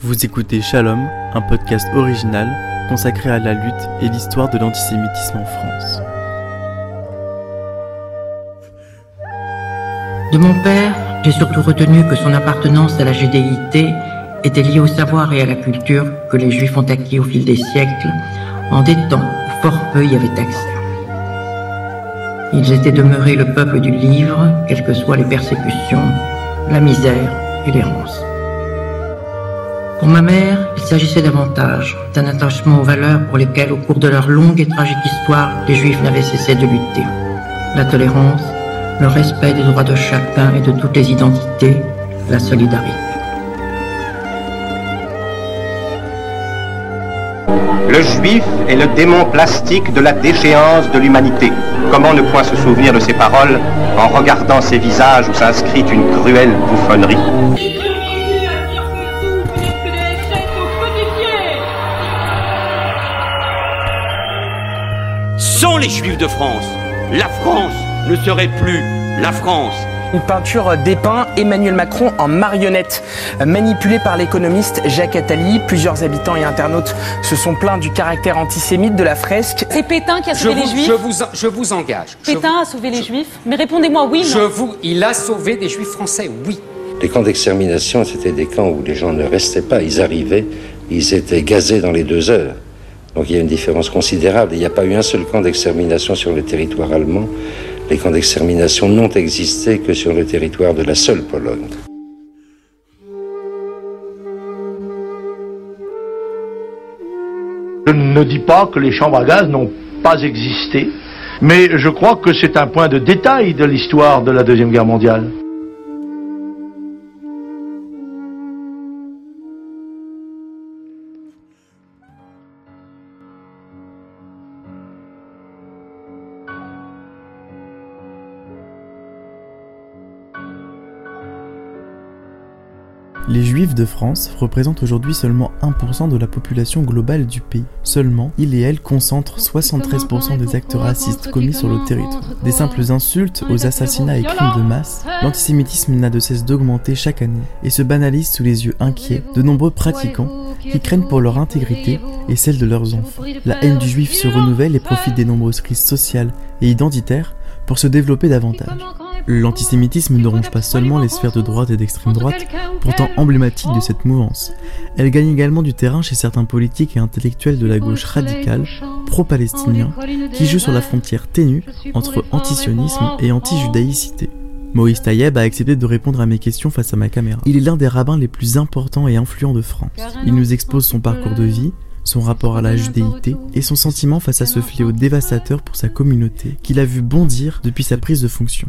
Vous écoutez Shalom, un podcast original consacré à la lutte et l'histoire de l'antisémitisme en France. De mon père, j'ai surtout retenu que son appartenance à la judéité était liée au savoir et à la culture que les juifs ont acquis au fil des siècles, en des temps où fort peu y avaient accès. Ils étaient demeurés le peuple du livre, quelles que soient les persécutions, la misère et l'errance. Pour ma mère, il s'agissait davantage d'un attachement aux valeurs pour lesquelles, au cours de leur longue et tragique histoire, les Juifs n'avaient cessé de lutter. La tolérance, le respect des droits de chacun et de toutes les identités, la solidarité. Le juif est le démon plastique de la déchéance de l'humanité. Comment ne point se souvenir de ces paroles en regardant ces visages où s'inscrit une cruelle bouffonnerie? Sans les juifs de France, la France ne serait plus la France. Une peinture dépeint Emmanuel Macron en marionnette, manipulée par l'économiste Jacques Attali. Plusieurs habitants et internautes se sont plaints du caractère antisémite de la fresque. C'est Pétain qui a Je sauvé les vous, Juifs je vous, je vous engage. Je Pétain a sauvé les Juifs Mais répondez-moi oui, Je non. vous, il a sauvé des juifs français, oui. Les camps d'extermination, c'était des camps où les gens ne restaient pas, ils arrivaient, ils étaient gazés dans les deux heures. Donc il y a une différence considérable. Il n'y a pas eu un seul camp d'extermination sur le territoire allemand. Les camps d'extermination n'ont existé que sur le territoire de la seule Pologne. Je ne dis pas que les chambres à gaz n'ont pas existé, mais je crois que c'est un point de détail de l'histoire de la Deuxième Guerre mondiale. Les Juifs de France représentent aujourd'hui seulement 1% de la population globale du pays. Seulement, ils et elles concentrent 73% des actes racistes commis sur le territoire. Des simples insultes aux assassinats et crimes de masse, l'antisémitisme n'a de cesse d'augmenter chaque année et se banalise sous les yeux inquiets de nombreux pratiquants qui craignent pour leur intégrité et celle de leurs enfants. La haine du juif se renouvelle et profite des nombreuses crises sociales et identitaires pour se développer davantage. L'antisémitisme ne ronge pas seulement les sphères de droite et d'extrême droite, pourtant emblématiques de cette mouvance. Elle gagne également du terrain chez certains politiques et intellectuels de la gauche radicale, pro-palestiniens, qui jouent sur la frontière ténue entre antisionisme et anti-judaïcité. Maurice Taïeb a accepté de répondre à mes questions face à ma caméra. Il est l'un des rabbins les plus importants et influents de France. Il nous expose son parcours de vie, son rapport à la judéité et son sentiment face à ce fléau dévastateur pour sa communauté qu'il a vu bondir depuis sa prise de fonction.